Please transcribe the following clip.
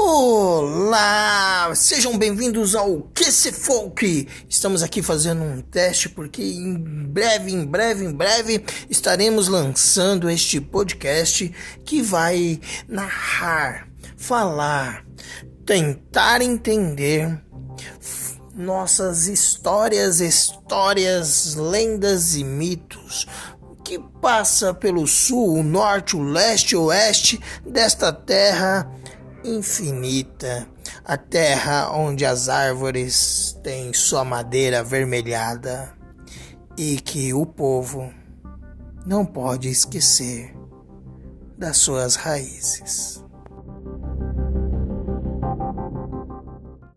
Olá, sejam bem-vindos ao QC Folk. Estamos aqui fazendo um teste porque em breve, em breve, em breve estaremos lançando este podcast que vai narrar, falar, tentar entender nossas histórias, histórias, lendas e mitos que passa pelo sul, o norte, o leste, o oeste desta terra infinita, a terra onde as árvores têm sua madeira avermelhada e que o povo não pode esquecer das suas raízes.